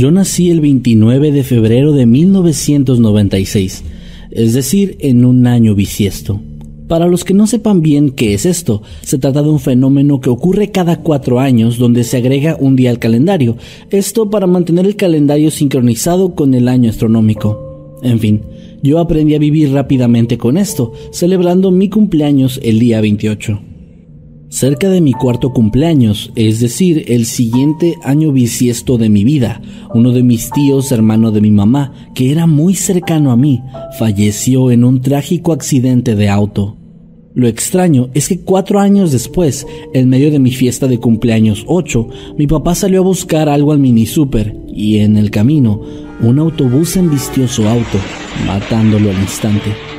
Yo nací el 29 de febrero de 1996, es decir, en un año bisiesto. Para los que no sepan bien qué es esto, se trata de un fenómeno que ocurre cada cuatro años donde se agrega un día al calendario, esto para mantener el calendario sincronizado con el año astronómico. En fin, yo aprendí a vivir rápidamente con esto, celebrando mi cumpleaños el día 28 cerca de mi cuarto cumpleaños, es decir, el siguiente año bisiesto de mi vida, uno de mis tíos, hermano de mi mamá, que era muy cercano a mí, falleció en un trágico accidente de auto. Lo extraño es que cuatro años después, en medio de mi fiesta de cumpleaños 8, mi papá salió a buscar algo al mini super y en el camino, un autobús embistió su auto, matándolo al instante.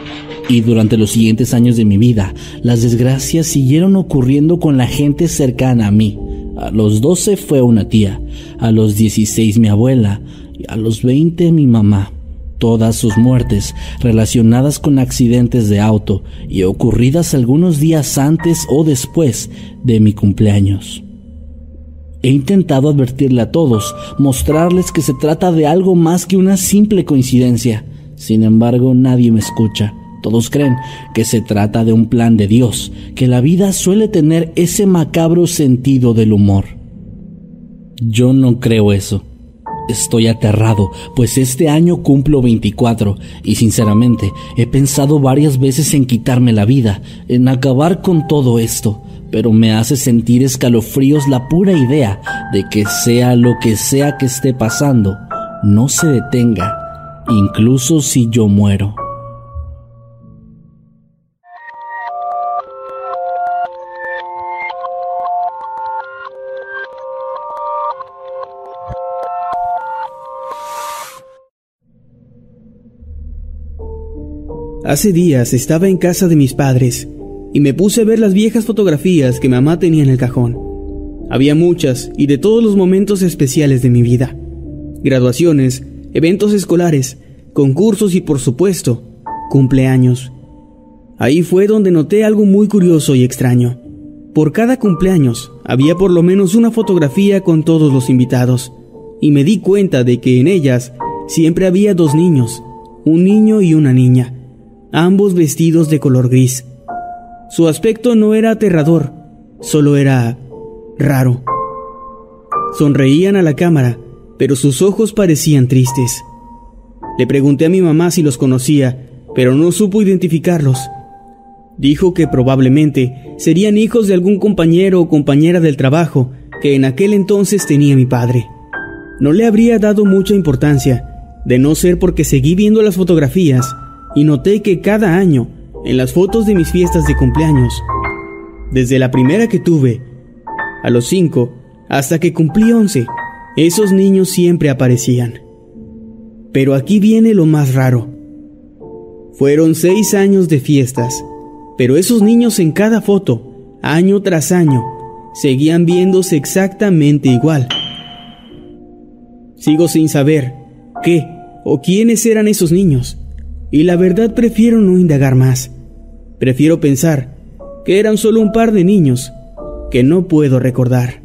Y durante los siguientes años de mi vida, las desgracias siguieron ocurriendo con la gente cercana a mí. A los 12 fue una tía, a los 16 mi abuela y a los 20 mi mamá. Todas sus muertes relacionadas con accidentes de auto y ocurridas algunos días antes o después de mi cumpleaños. He intentado advertirle a todos, mostrarles que se trata de algo más que una simple coincidencia. Sin embargo, nadie me escucha. Todos creen que se trata de un plan de Dios, que la vida suele tener ese macabro sentido del humor. Yo no creo eso. Estoy aterrado, pues este año cumplo 24 y sinceramente he pensado varias veces en quitarme la vida, en acabar con todo esto, pero me hace sentir escalofríos la pura idea de que sea lo que sea que esté pasando, no se detenga, incluso si yo muero. Hace días estaba en casa de mis padres y me puse a ver las viejas fotografías que mamá tenía en el cajón. Había muchas y de todos los momentos especiales de mi vida. Graduaciones, eventos escolares, concursos y por supuesto, cumpleaños. Ahí fue donde noté algo muy curioso y extraño. Por cada cumpleaños había por lo menos una fotografía con todos los invitados, y me di cuenta de que en ellas siempre había dos niños, un niño y una niña ambos vestidos de color gris. Su aspecto no era aterrador, solo era raro. Sonreían a la cámara, pero sus ojos parecían tristes. Le pregunté a mi mamá si los conocía, pero no supo identificarlos. Dijo que probablemente serían hijos de algún compañero o compañera del trabajo que en aquel entonces tenía mi padre. No le habría dado mucha importancia, de no ser porque seguí viendo las fotografías y noté que cada año, en las fotos de mis fiestas de cumpleaños, desde la primera que tuve, a los cinco, hasta que cumplí once, esos niños siempre aparecían. Pero aquí viene lo más raro. Fueron seis años de fiestas, pero esos niños en cada foto, año tras año, seguían viéndose exactamente igual. Sigo sin saber qué o quiénes eran esos niños y la verdad prefiero no indagar más. Prefiero pensar que eran solo un par de niños que no puedo recordar.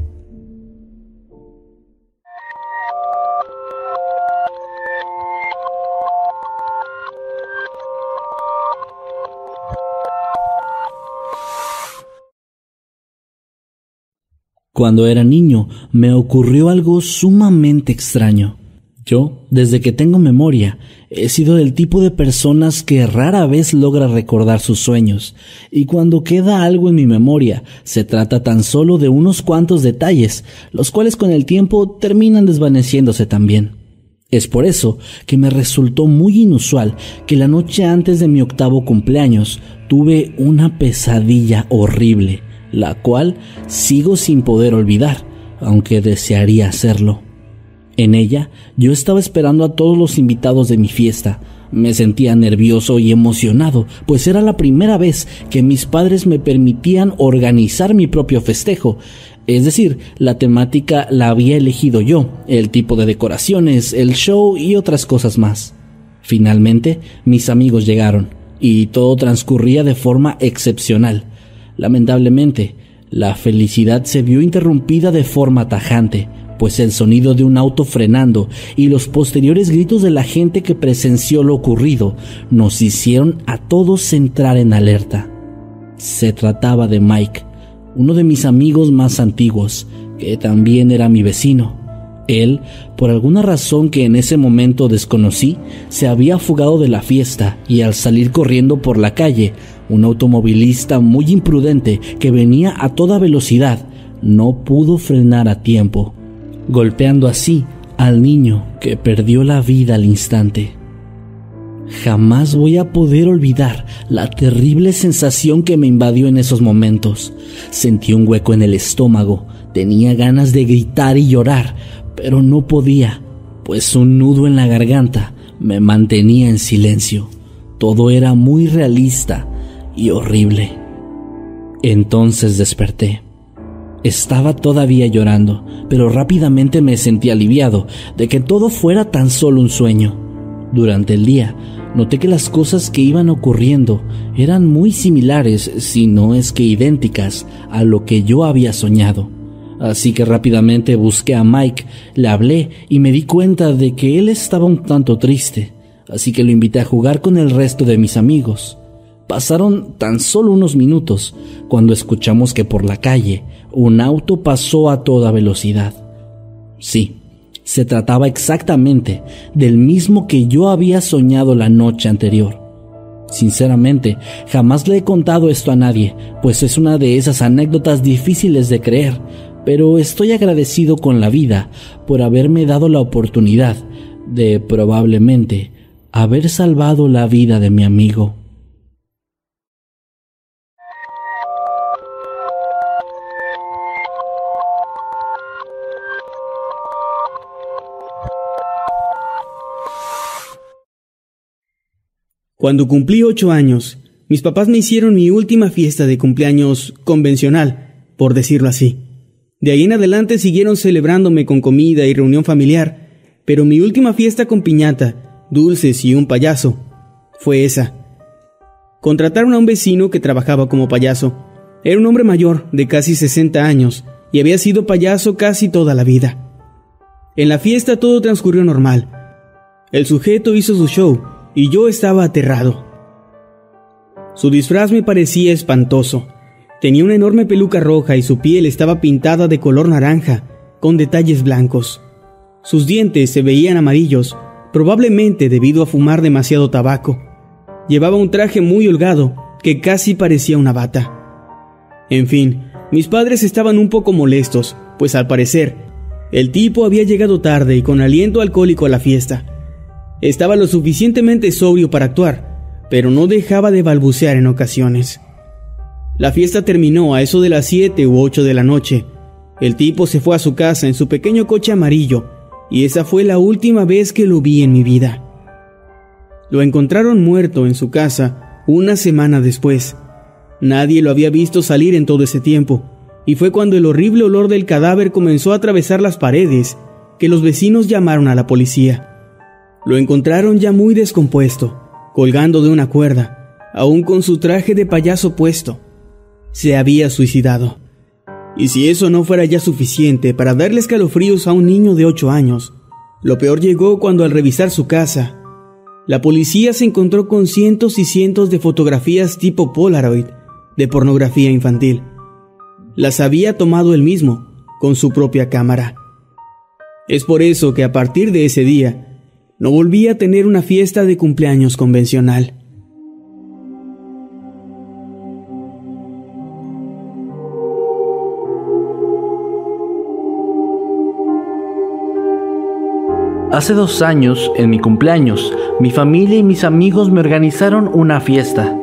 Cuando era niño me ocurrió algo sumamente extraño. Yo, desde que tengo memoria, he sido del tipo de personas que rara vez logra recordar sus sueños, y cuando queda algo en mi memoria, se trata tan solo de unos cuantos detalles, los cuales con el tiempo terminan desvaneciéndose también. Es por eso que me resultó muy inusual que la noche antes de mi octavo cumpleaños tuve una pesadilla horrible, la cual sigo sin poder olvidar, aunque desearía hacerlo. En ella yo estaba esperando a todos los invitados de mi fiesta. Me sentía nervioso y emocionado, pues era la primera vez que mis padres me permitían organizar mi propio festejo. Es decir, la temática la había elegido yo, el tipo de decoraciones, el show y otras cosas más. Finalmente, mis amigos llegaron, y todo transcurría de forma excepcional. Lamentablemente, la felicidad se vio interrumpida de forma tajante, pues el sonido de un auto frenando y los posteriores gritos de la gente que presenció lo ocurrido nos hicieron a todos entrar en alerta. Se trataba de Mike, uno de mis amigos más antiguos, que también era mi vecino. Él, por alguna razón que en ese momento desconocí, se había fugado de la fiesta y al salir corriendo por la calle, un automovilista muy imprudente que venía a toda velocidad no pudo frenar a tiempo golpeando así al niño que perdió la vida al instante. Jamás voy a poder olvidar la terrible sensación que me invadió en esos momentos. Sentí un hueco en el estómago, tenía ganas de gritar y llorar, pero no podía, pues un nudo en la garganta me mantenía en silencio. Todo era muy realista y horrible. Entonces desperté. Estaba todavía llorando, pero rápidamente me sentí aliviado de que todo fuera tan solo un sueño. Durante el día, noté que las cosas que iban ocurriendo eran muy similares, si no es que idénticas, a lo que yo había soñado. Así que rápidamente busqué a Mike, le hablé y me di cuenta de que él estaba un tanto triste, así que lo invité a jugar con el resto de mis amigos. Pasaron tan solo unos minutos cuando escuchamos que por la calle un auto pasó a toda velocidad. Sí, se trataba exactamente del mismo que yo había soñado la noche anterior. Sinceramente, jamás le he contado esto a nadie, pues es una de esas anécdotas difíciles de creer, pero estoy agradecido con la vida por haberme dado la oportunidad de probablemente haber salvado la vida de mi amigo. Cuando cumplí ocho años, mis papás me hicieron mi última fiesta de cumpleaños convencional, por decirlo así. De ahí en adelante siguieron celebrándome con comida y reunión familiar, pero mi última fiesta con piñata, dulces y un payaso fue esa. Contrataron a un vecino que trabajaba como payaso. Era un hombre mayor, de casi 60 años, y había sido payaso casi toda la vida. En la fiesta todo transcurrió normal. El sujeto hizo su show, y yo estaba aterrado. Su disfraz me parecía espantoso. Tenía una enorme peluca roja y su piel estaba pintada de color naranja, con detalles blancos. Sus dientes se veían amarillos, probablemente debido a fumar demasiado tabaco. Llevaba un traje muy holgado, que casi parecía una bata. En fin, mis padres estaban un poco molestos, pues al parecer, el tipo había llegado tarde y con aliento alcohólico a la fiesta. Estaba lo suficientemente sobrio para actuar, pero no dejaba de balbucear en ocasiones. La fiesta terminó a eso de las 7 u 8 de la noche. El tipo se fue a su casa en su pequeño coche amarillo, y esa fue la última vez que lo vi en mi vida. Lo encontraron muerto en su casa una semana después. Nadie lo había visto salir en todo ese tiempo, y fue cuando el horrible olor del cadáver comenzó a atravesar las paredes que los vecinos llamaron a la policía. Lo encontraron ya muy descompuesto, colgando de una cuerda, aún con su traje de payaso puesto. Se había suicidado. Y si eso no fuera ya suficiente para darle escalofríos a un niño de ocho años, lo peor llegó cuando al revisar su casa, la policía se encontró con cientos y cientos de fotografías tipo Polaroid de pornografía infantil. Las había tomado él mismo, con su propia cámara. Es por eso que a partir de ese día, no volví a tener una fiesta de cumpleaños convencional. Hace dos años, en mi cumpleaños, mi familia y mis amigos me organizaron una fiesta.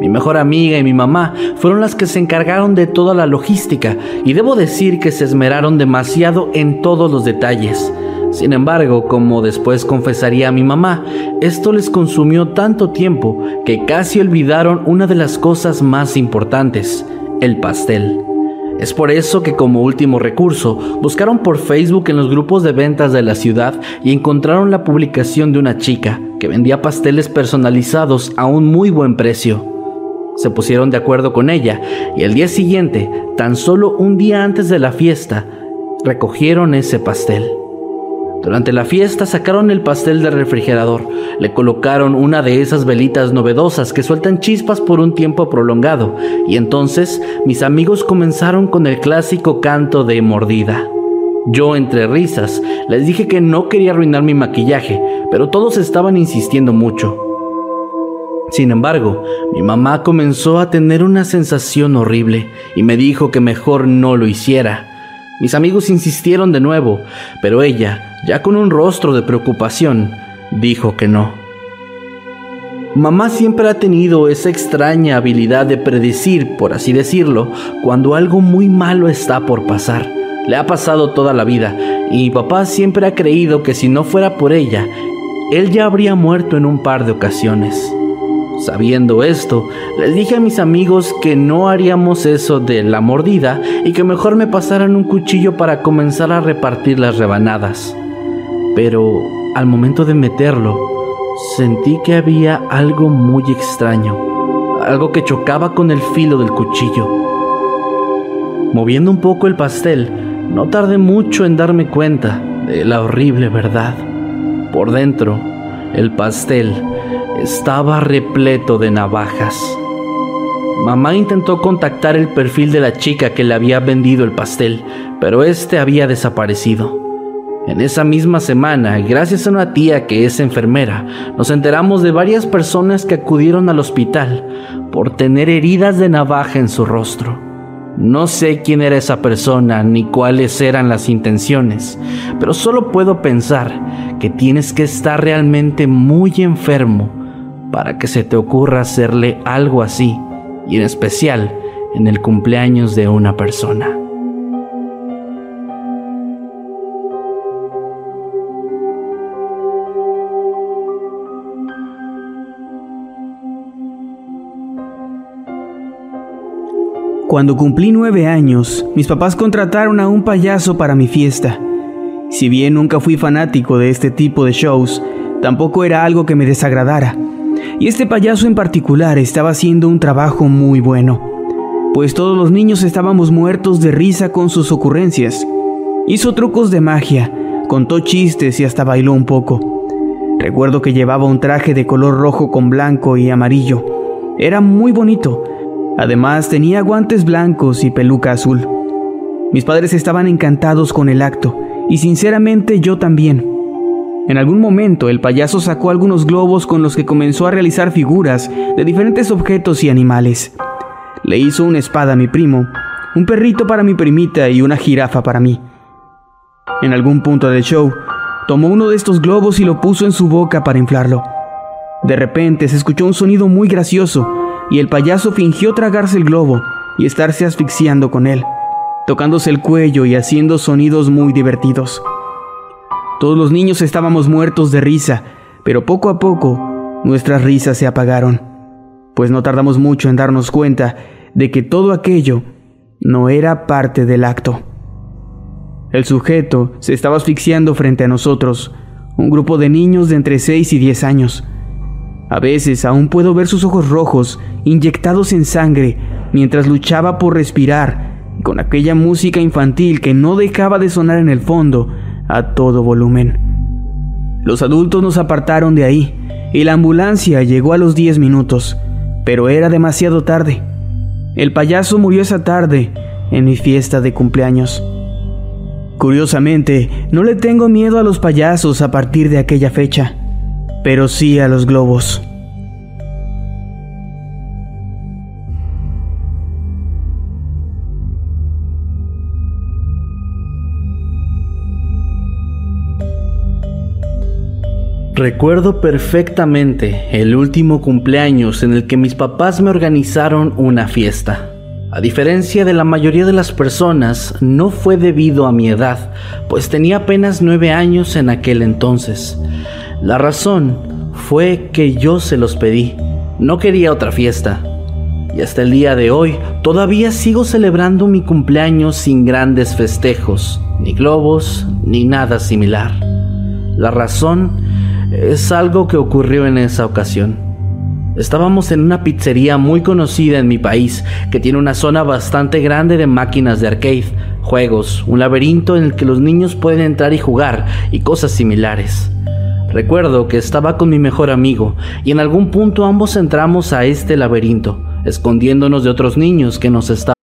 Mi mejor amiga y mi mamá fueron las que se encargaron de toda la logística y debo decir que se esmeraron demasiado en todos los detalles. Sin embargo, como después confesaría a mi mamá, esto les consumió tanto tiempo que casi olvidaron una de las cosas más importantes, el pastel. Es por eso que como último recurso buscaron por Facebook en los grupos de ventas de la ciudad y encontraron la publicación de una chica que vendía pasteles personalizados a un muy buen precio. Se pusieron de acuerdo con ella y el día siguiente, tan solo un día antes de la fiesta, recogieron ese pastel. Durante la fiesta sacaron el pastel del refrigerador, le colocaron una de esas velitas novedosas que sueltan chispas por un tiempo prolongado, y entonces mis amigos comenzaron con el clásico canto de mordida. Yo, entre risas, les dije que no quería arruinar mi maquillaje, pero todos estaban insistiendo mucho. Sin embargo, mi mamá comenzó a tener una sensación horrible y me dijo que mejor no lo hiciera. Mis amigos insistieron de nuevo, pero ella, ya con un rostro de preocupación, dijo que no. Mamá siempre ha tenido esa extraña habilidad de predecir, por así decirlo, cuando algo muy malo está por pasar. Le ha pasado toda la vida y papá siempre ha creído que si no fuera por ella, él ya habría muerto en un par de ocasiones. Sabiendo esto, les dije a mis amigos que no haríamos eso de la mordida y que mejor me pasaran un cuchillo para comenzar a repartir las rebanadas. Pero al momento de meterlo, sentí que había algo muy extraño, algo que chocaba con el filo del cuchillo. Moviendo un poco el pastel, no tardé mucho en darme cuenta de la horrible verdad. Por dentro, el pastel estaba repleto de navajas. Mamá intentó contactar el perfil de la chica que le había vendido el pastel, pero este había desaparecido. En esa misma semana, gracias a una tía que es enfermera, nos enteramos de varias personas que acudieron al hospital por tener heridas de navaja en su rostro. No sé quién era esa persona ni cuáles eran las intenciones, pero solo puedo pensar que tienes que estar realmente muy enfermo para que se te ocurra hacerle algo así, y en especial en el cumpleaños de una persona. Cuando cumplí nueve años, mis papás contrataron a un payaso para mi fiesta. Si bien nunca fui fanático de este tipo de shows, tampoco era algo que me desagradara. Y este payaso en particular estaba haciendo un trabajo muy bueno, pues todos los niños estábamos muertos de risa con sus ocurrencias. Hizo trucos de magia, contó chistes y hasta bailó un poco. Recuerdo que llevaba un traje de color rojo con blanco y amarillo. Era muy bonito. Además tenía guantes blancos y peluca azul. Mis padres estaban encantados con el acto y sinceramente yo también. En algún momento el payaso sacó algunos globos con los que comenzó a realizar figuras de diferentes objetos y animales. Le hizo una espada a mi primo, un perrito para mi primita y una jirafa para mí. En algún punto del show, tomó uno de estos globos y lo puso en su boca para inflarlo. De repente se escuchó un sonido muy gracioso y el payaso fingió tragarse el globo y estarse asfixiando con él, tocándose el cuello y haciendo sonidos muy divertidos. Todos los niños estábamos muertos de risa, pero poco a poco nuestras risas se apagaron, pues no tardamos mucho en darnos cuenta de que todo aquello no era parte del acto. El sujeto se estaba asfixiando frente a nosotros, un grupo de niños de entre 6 y 10 años. A veces aún puedo ver sus ojos rojos inyectados en sangre mientras luchaba por respirar, con aquella música infantil que no dejaba de sonar en el fondo a todo volumen. Los adultos nos apartaron de ahí y la ambulancia llegó a los 10 minutos, pero era demasiado tarde. El payaso murió esa tarde en mi fiesta de cumpleaños. Curiosamente, no le tengo miedo a los payasos a partir de aquella fecha, pero sí a los globos. Recuerdo perfectamente el último cumpleaños en el que mis papás me organizaron una fiesta. A diferencia de la mayoría de las personas, no fue debido a mi edad, pues tenía apenas nueve años en aquel entonces. La razón fue que yo se los pedí. No quería otra fiesta. Y hasta el día de hoy todavía sigo celebrando mi cumpleaños sin grandes festejos, ni globos, ni nada similar. La razón es algo que ocurrió en esa ocasión. Estábamos en una pizzería muy conocida en mi país, que tiene una zona bastante grande de máquinas de arcade, juegos, un laberinto en el que los niños pueden entrar y jugar y cosas similares. Recuerdo que estaba con mi mejor amigo y en algún punto ambos entramos a este laberinto, escondiéndonos de otros niños que nos estaban.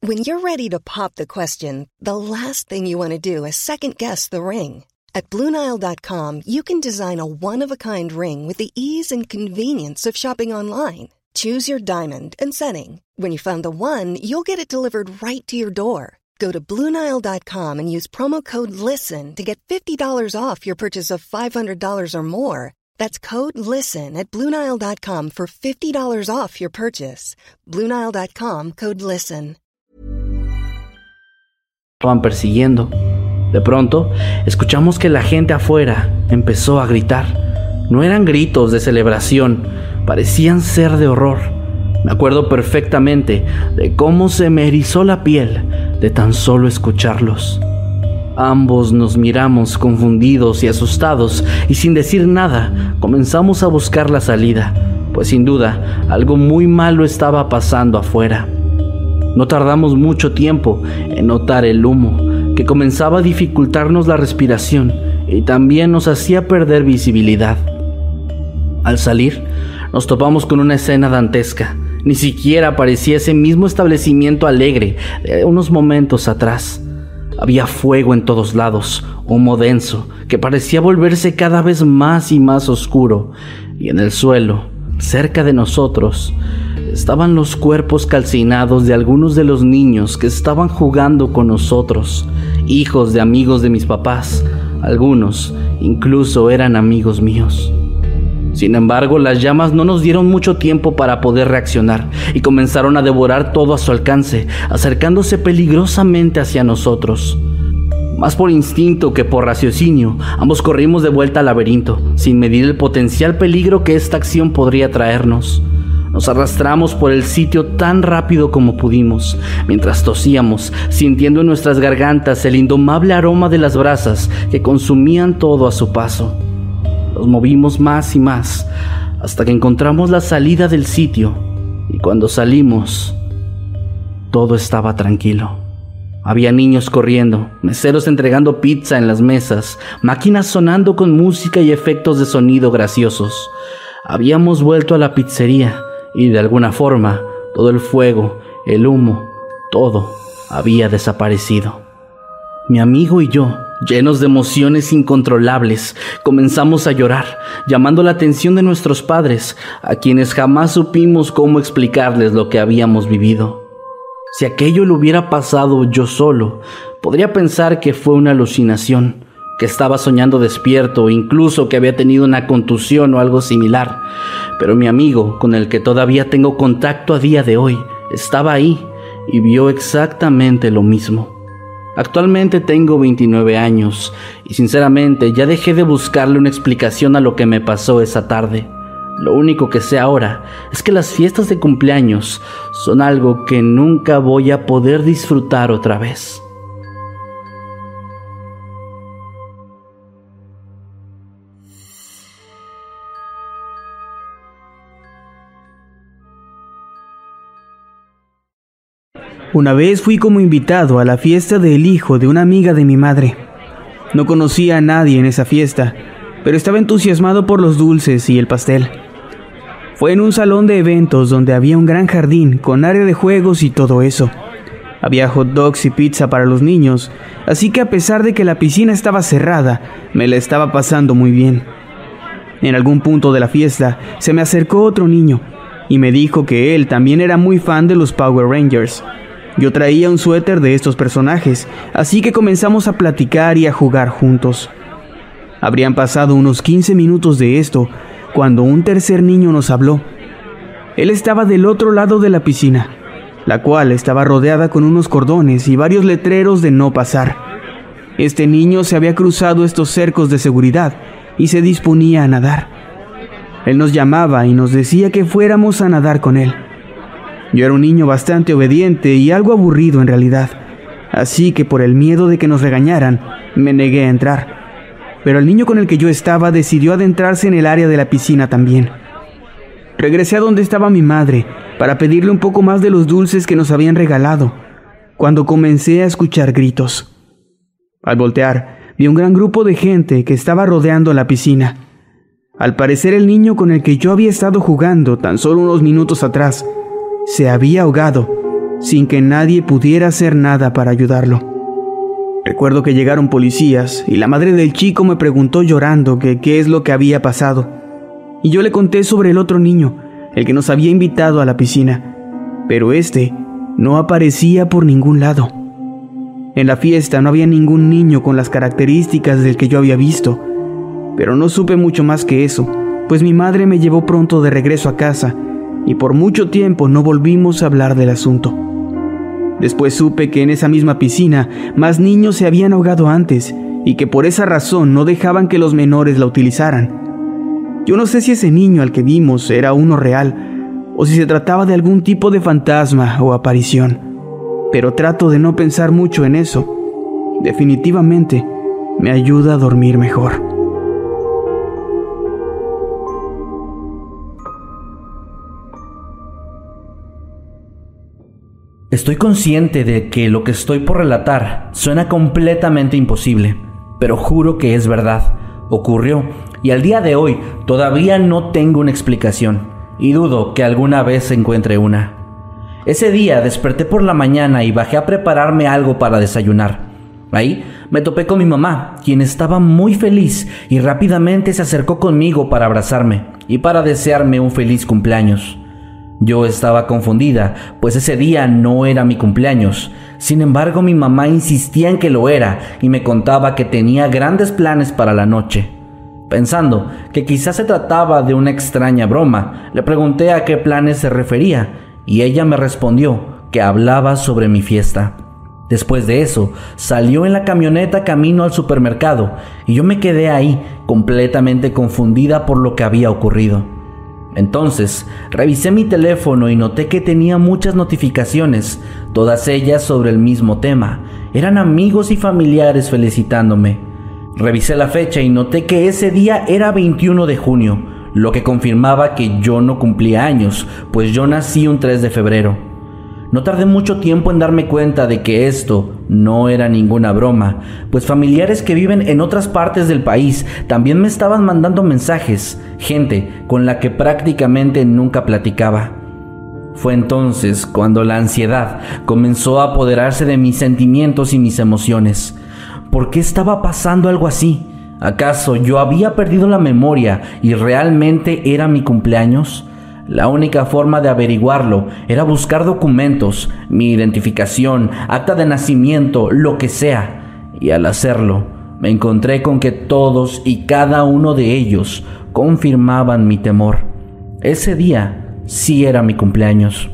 When you're ready to pop the question, the last thing you want to do is second guess the ring. At Bluenile.com, you can design a one of a kind ring with the ease and convenience of shopping online. Choose your diamond and setting. When you find the one, you'll get it delivered right to your door. Go to Bluenile.com and use promo code LISTEN to get $50 off your purchase of $500 or more. That's code LISTEN at Bluenile.com for $50 off your purchase. Bluenile.com code LISTEN. Van persiguiendo. De pronto, escuchamos que la gente afuera empezó a gritar. No eran gritos de celebración, parecían ser de horror. Me acuerdo perfectamente de cómo se me erizó la piel de tan solo escucharlos. Ambos nos miramos confundidos y asustados y sin decir nada comenzamos a buscar la salida, pues sin duda algo muy malo estaba pasando afuera. No tardamos mucho tiempo en notar el humo que comenzaba a dificultarnos la respiración y también nos hacía perder visibilidad. Al salir, nos topamos con una escena dantesca. Ni siquiera parecía ese mismo establecimiento alegre de unos momentos atrás. Había fuego en todos lados, humo denso, que parecía volverse cada vez más y más oscuro, y en el suelo, cerca de nosotros, estaban los cuerpos calcinados de algunos de los niños que estaban jugando con nosotros, hijos de amigos de mis papás. Algunos incluso eran amigos míos. Sin embargo, las llamas no nos dieron mucho tiempo para poder reaccionar y comenzaron a devorar todo a su alcance, acercándose peligrosamente hacia nosotros. Más por instinto que por raciocinio, ambos corrimos de vuelta al laberinto, sin medir el potencial peligro que esta acción podría traernos. Nos arrastramos por el sitio tan rápido como pudimos, mientras tosíamos, sintiendo en nuestras gargantas el indomable aroma de las brasas que consumían todo a su paso. Nos movimos más y más, hasta que encontramos la salida del sitio, y cuando salimos, todo estaba tranquilo. Había niños corriendo, meseros entregando pizza en las mesas, máquinas sonando con música y efectos de sonido graciosos. Habíamos vuelto a la pizzería y de alguna forma todo el fuego, el humo, todo había desaparecido. Mi amigo y yo, llenos de emociones incontrolables, comenzamos a llorar, llamando la atención de nuestros padres, a quienes jamás supimos cómo explicarles lo que habíamos vivido. Si aquello le hubiera pasado yo solo, podría pensar que fue una alucinación, que estaba soñando despierto o incluso que había tenido una contusión o algo similar. Pero mi amigo, con el que todavía tengo contacto a día de hoy, estaba ahí y vio exactamente lo mismo. Actualmente tengo 29 años y sinceramente ya dejé de buscarle una explicación a lo que me pasó esa tarde. Lo único que sé ahora es que las fiestas de cumpleaños son algo que nunca voy a poder disfrutar otra vez. Una vez fui como invitado a la fiesta del hijo de una amiga de mi madre. No conocía a nadie en esa fiesta, pero estaba entusiasmado por los dulces y el pastel. Fue en un salón de eventos donde había un gran jardín con área de juegos y todo eso. Había hot dogs y pizza para los niños, así que a pesar de que la piscina estaba cerrada, me la estaba pasando muy bien. En algún punto de la fiesta se me acercó otro niño y me dijo que él también era muy fan de los Power Rangers. Yo traía un suéter de estos personajes, así que comenzamos a platicar y a jugar juntos. Habrían pasado unos 15 minutos de esto cuando un tercer niño nos habló. Él estaba del otro lado de la piscina la cual estaba rodeada con unos cordones y varios letreros de no pasar. Este niño se había cruzado estos cercos de seguridad y se disponía a nadar. Él nos llamaba y nos decía que fuéramos a nadar con él. Yo era un niño bastante obediente y algo aburrido en realidad, así que por el miedo de que nos regañaran, me negué a entrar. Pero el niño con el que yo estaba decidió adentrarse en el área de la piscina también. Regresé a donde estaba mi madre para pedirle un poco más de los dulces que nos habían regalado, cuando comencé a escuchar gritos. Al voltear, vi un gran grupo de gente que estaba rodeando la piscina. Al parecer el niño con el que yo había estado jugando tan solo unos minutos atrás se había ahogado sin que nadie pudiera hacer nada para ayudarlo. Recuerdo que llegaron policías y la madre del chico me preguntó llorando que qué es lo que había pasado y yo le conté sobre el otro niño, el que nos había invitado a la piscina, pero este no aparecía por ningún lado. En la fiesta no había ningún niño con las características del que yo había visto, pero no supe mucho más que eso, pues mi madre me llevó pronto de regreso a casa y por mucho tiempo no volvimos a hablar del asunto. Después supe que en esa misma piscina más niños se habían ahogado antes y que por esa razón no dejaban que los menores la utilizaran. Yo no sé si ese niño al que vimos era uno real o si se trataba de algún tipo de fantasma o aparición, pero trato de no pensar mucho en eso. Definitivamente me ayuda a dormir mejor. Estoy consciente de que lo que estoy por relatar suena completamente imposible, pero juro que es verdad. Ocurrió y al día de hoy todavía no tengo una explicación y dudo que alguna vez encuentre una. Ese día desperté por la mañana y bajé a prepararme algo para desayunar. Ahí me topé con mi mamá, quien estaba muy feliz y rápidamente se acercó conmigo para abrazarme y para desearme un feliz cumpleaños. Yo estaba confundida, pues ese día no era mi cumpleaños. Sin embargo, mi mamá insistía en que lo era y me contaba que tenía grandes planes para la noche. Pensando que quizás se trataba de una extraña broma, le pregunté a qué planes se refería y ella me respondió que hablaba sobre mi fiesta. Después de eso, salió en la camioneta camino al supermercado y yo me quedé ahí completamente confundida por lo que había ocurrido. Entonces, revisé mi teléfono y noté que tenía muchas notificaciones, todas ellas sobre el mismo tema. Eran amigos y familiares felicitándome. Revisé la fecha y noté que ese día era 21 de junio, lo que confirmaba que yo no cumplía años, pues yo nací un 3 de febrero. No tardé mucho tiempo en darme cuenta de que esto no era ninguna broma, pues familiares que viven en otras partes del país también me estaban mandando mensajes, gente con la que prácticamente nunca platicaba. Fue entonces cuando la ansiedad comenzó a apoderarse de mis sentimientos y mis emociones. ¿Por qué estaba pasando algo así? ¿Acaso yo había perdido la memoria y realmente era mi cumpleaños? La única forma de averiguarlo era buscar documentos, mi identificación, acta de nacimiento, lo que sea. Y al hacerlo, me encontré con que todos y cada uno de ellos confirmaban mi temor. Ese día sí era mi cumpleaños.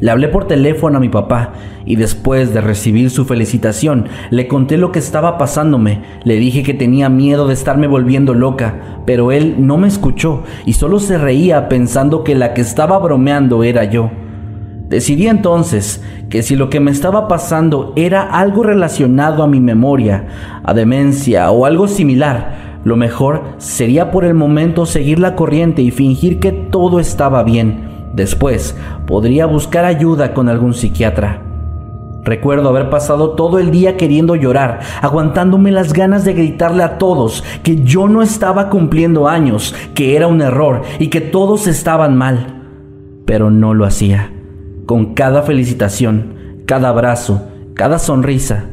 Le hablé por teléfono a mi papá y después de recibir su felicitación le conté lo que estaba pasándome. Le dije que tenía miedo de estarme volviendo loca, pero él no me escuchó y solo se reía pensando que la que estaba bromeando era yo. Decidí entonces que si lo que me estaba pasando era algo relacionado a mi memoria, a demencia o algo similar, lo mejor sería por el momento seguir la corriente y fingir que todo estaba bien Después, podría buscar ayuda con algún psiquiatra. Recuerdo haber pasado todo el día queriendo llorar, aguantándome las ganas de gritarle a todos que yo no estaba cumpliendo años, que era un error y que todos estaban mal. Pero no lo hacía. Con cada felicitación, cada abrazo, cada sonrisa,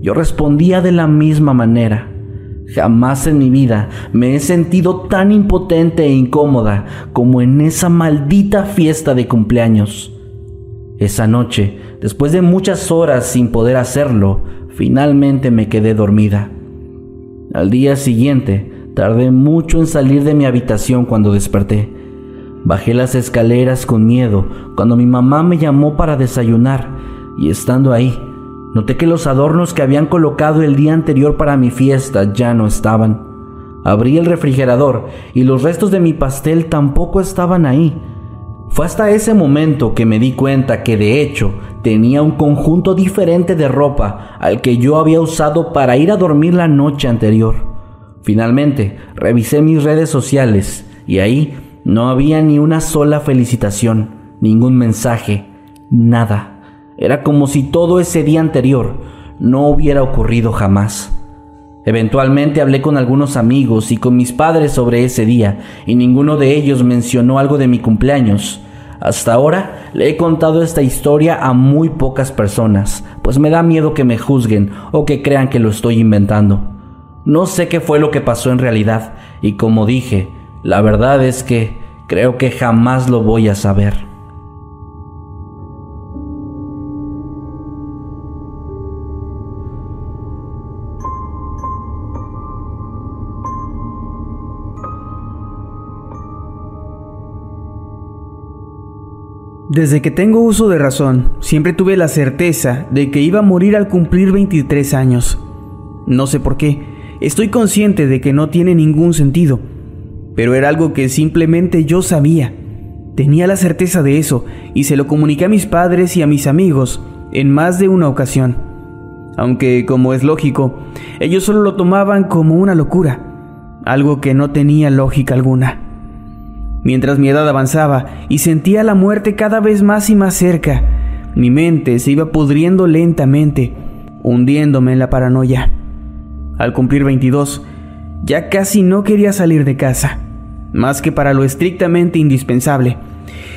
yo respondía de la misma manera. Jamás en mi vida me he sentido tan impotente e incómoda como en esa maldita fiesta de cumpleaños. Esa noche, después de muchas horas sin poder hacerlo, finalmente me quedé dormida. Al día siguiente, tardé mucho en salir de mi habitación cuando desperté. Bajé las escaleras con miedo cuando mi mamá me llamó para desayunar y estando ahí, Noté que los adornos que habían colocado el día anterior para mi fiesta ya no estaban. Abrí el refrigerador y los restos de mi pastel tampoco estaban ahí. Fue hasta ese momento que me di cuenta que de hecho tenía un conjunto diferente de ropa al que yo había usado para ir a dormir la noche anterior. Finalmente, revisé mis redes sociales y ahí no había ni una sola felicitación, ningún mensaje, nada. Era como si todo ese día anterior no hubiera ocurrido jamás. Eventualmente hablé con algunos amigos y con mis padres sobre ese día y ninguno de ellos mencionó algo de mi cumpleaños. Hasta ahora le he contado esta historia a muy pocas personas, pues me da miedo que me juzguen o que crean que lo estoy inventando. No sé qué fue lo que pasó en realidad y como dije, la verdad es que creo que jamás lo voy a saber. Desde que tengo uso de razón, siempre tuve la certeza de que iba a morir al cumplir 23 años. No sé por qué, estoy consciente de que no tiene ningún sentido, pero era algo que simplemente yo sabía. Tenía la certeza de eso y se lo comuniqué a mis padres y a mis amigos en más de una ocasión. Aunque, como es lógico, ellos solo lo tomaban como una locura, algo que no tenía lógica alguna. Mientras mi edad avanzaba y sentía la muerte cada vez más y más cerca, mi mente se iba pudriendo lentamente, hundiéndome en la paranoia. Al cumplir 22, ya casi no quería salir de casa, más que para lo estrictamente indispensable.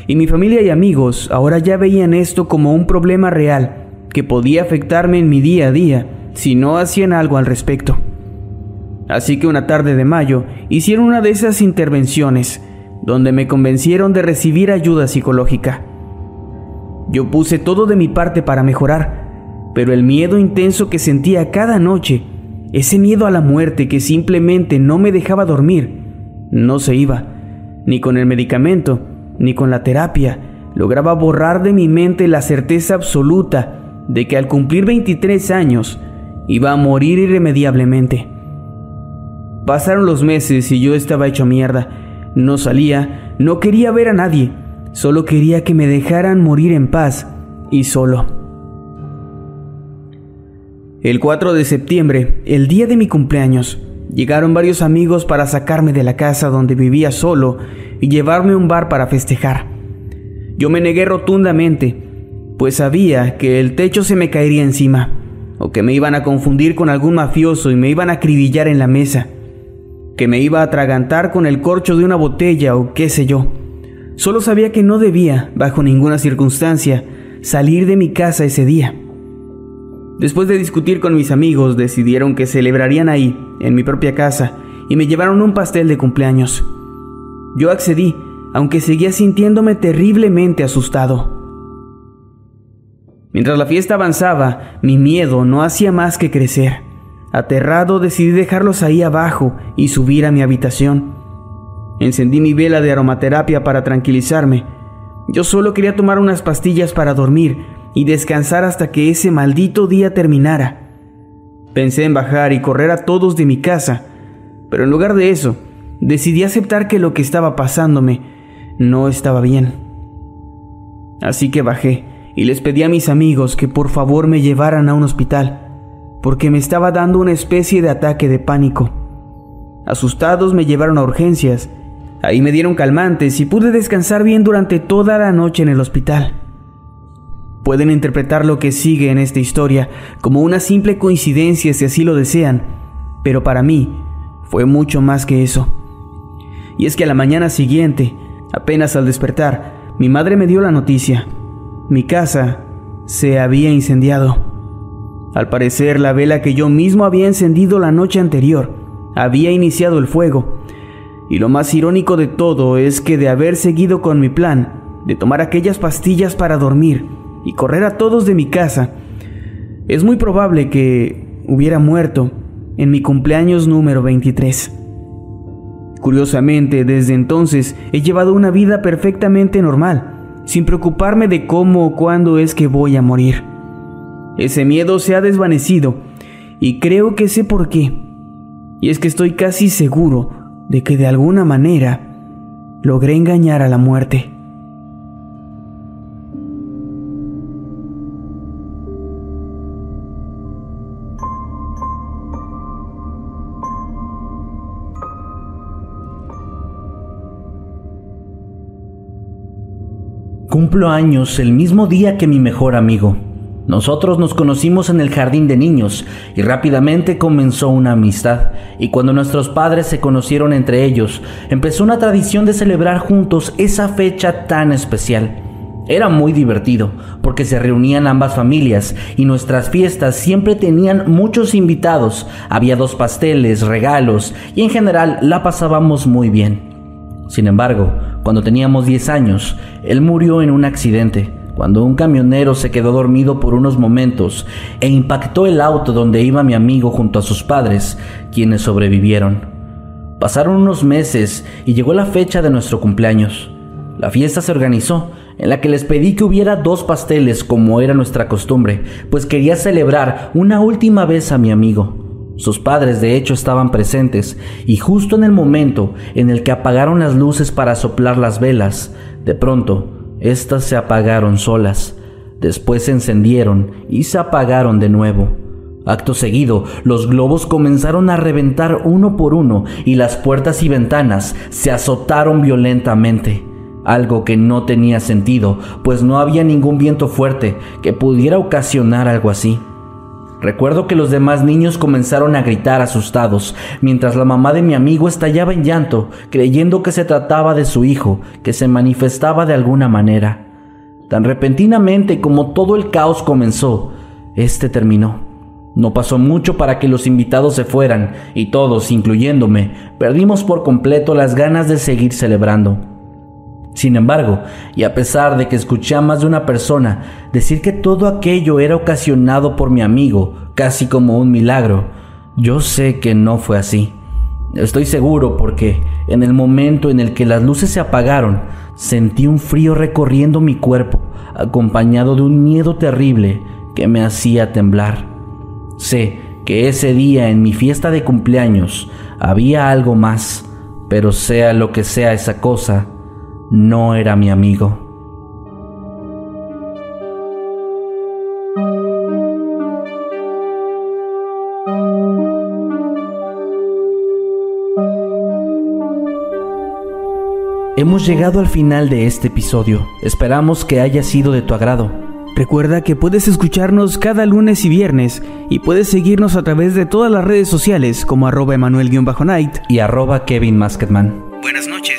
Y mi familia y amigos ahora ya veían esto como un problema real que podía afectarme en mi día a día si no hacían algo al respecto. Así que una tarde de mayo hicieron una de esas intervenciones donde me convencieron de recibir ayuda psicológica. Yo puse todo de mi parte para mejorar, pero el miedo intenso que sentía cada noche, ese miedo a la muerte que simplemente no me dejaba dormir, no se iba, ni con el medicamento, ni con la terapia, lograba borrar de mi mente la certeza absoluta de que al cumplir 23 años iba a morir irremediablemente. Pasaron los meses y yo estaba hecho mierda, no salía, no quería ver a nadie, solo quería que me dejaran morir en paz y solo. El 4 de septiembre, el día de mi cumpleaños, llegaron varios amigos para sacarme de la casa donde vivía solo y llevarme a un bar para festejar. Yo me negué rotundamente, pues sabía que el techo se me caería encima, o que me iban a confundir con algún mafioso y me iban a acribillar en la mesa que me iba a atragantar con el corcho de una botella o qué sé yo. Solo sabía que no debía, bajo ninguna circunstancia, salir de mi casa ese día. Después de discutir con mis amigos, decidieron que celebrarían ahí, en mi propia casa, y me llevaron un pastel de cumpleaños. Yo accedí, aunque seguía sintiéndome terriblemente asustado. Mientras la fiesta avanzaba, mi miedo no hacía más que crecer. Aterrado decidí dejarlos ahí abajo y subir a mi habitación. Encendí mi vela de aromaterapia para tranquilizarme. Yo solo quería tomar unas pastillas para dormir y descansar hasta que ese maldito día terminara. Pensé en bajar y correr a todos de mi casa, pero en lugar de eso, decidí aceptar que lo que estaba pasándome no estaba bien. Así que bajé y les pedí a mis amigos que por favor me llevaran a un hospital porque me estaba dando una especie de ataque de pánico. Asustados me llevaron a urgencias. Ahí me dieron calmantes y pude descansar bien durante toda la noche en el hospital. Pueden interpretar lo que sigue en esta historia como una simple coincidencia si así lo desean, pero para mí fue mucho más que eso. Y es que a la mañana siguiente, apenas al despertar, mi madre me dio la noticia. Mi casa se había incendiado. Al parecer, la vela que yo mismo había encendido la noche anterior había iniciado el fuego. Y lo más irónico de todo es que de haber seguido con mi plan de tomar aquellas pastillas para dormir y correr a todos de mi casa, es muy probable que hubiera muerto en mi cumpleaños número 23. Curiosamente, desde entonces he llevado una vida perfectamente normal, sin preocuparme de cómo o cuándo es que voy a morir. Ese miedo se ha desvanecido y creo que sé por qué. Y es que estoy casi seguro de que de alguna manera logré engañar a la muerte. Cumplo años el mismo día que mi mejor amigo. Nosotros nos conocimos en el jardín de niños y rápidamente comenzó una amistad. Y cuando nuestros padres se conocieron entre ellos, empezó una tradición de celebrar juntos esa fecha tan especial. Era muy divertido porque se reunían ambas familias y nuestras fiestas siempre tenían muchos invitados, había dos pasteles, regalos y en general la pasábamos muy bien. Sin embargo, cuando teníamos 10 años, él murió en un accidente, cuando un camionero se quedó dormido por unos momentos e impactó el auto donde iba mi amigo junto a sus padres, quienes sobrevivieron. Pasaron unos meses y llegó la fecha de nuestro cumpleaños. La fiesta se organizó, en la que les pedí que hubiera dos pasteles como era nuestra costumbre, pues quería celebrar una última vez a mi amigo. Sus padres de hecho estaban presentes y justo en el momento en el que apagaron las luces para soplar las velas, de pronto, éstas se apagaron solas. Después se encendieron y se apagaron de nuevo. Acto seguido, los globos comenzaron a reventar uno por uno y las puertas y ventanas se azotaron violentamente. Algo que no tenía sentido, pues no había ningún viento fuerte que pudiera ocasionar algo así. Recuerdo que los demás niños comenzaron a gritar asustados, mientras la mamá de mi amigo estallaba en llanto, creyendo que se trataba de su hijo, que se manifestaba de alguna manera. Tan repentinamente como todo el caos comenzó, este terminó. No pasó mucho para que los invitados se fueran, y todos, incluyéndome, perdimos por completo las ganas de seguir celebrando. Sin embargo, y a pesar de que escuché a más de una persona decir que todo aquello era ocasionado por mi amigo, casi como un milagro, yo sé que no fue así. Estoy seguro porque en el momento en el que las luces se apagaron, sentí un frío recorriendo mi cuerpo, acompañado de un miedo terrible que me hacía temblar. Sé que ese día en mi fiesta de cumpleaños había algo más, pero sea lo que sea esa cosa, no era mi amigo. Hemos llegado al final de este episodio. Esperamos que haya sido de tu agrado. Recuerda que puedes escucharnos cada lunes y viernes y puedes seguirnos a través de todas las redes sociales como arroba emanuel-night y arroba Kevin Masketman. Buenas noches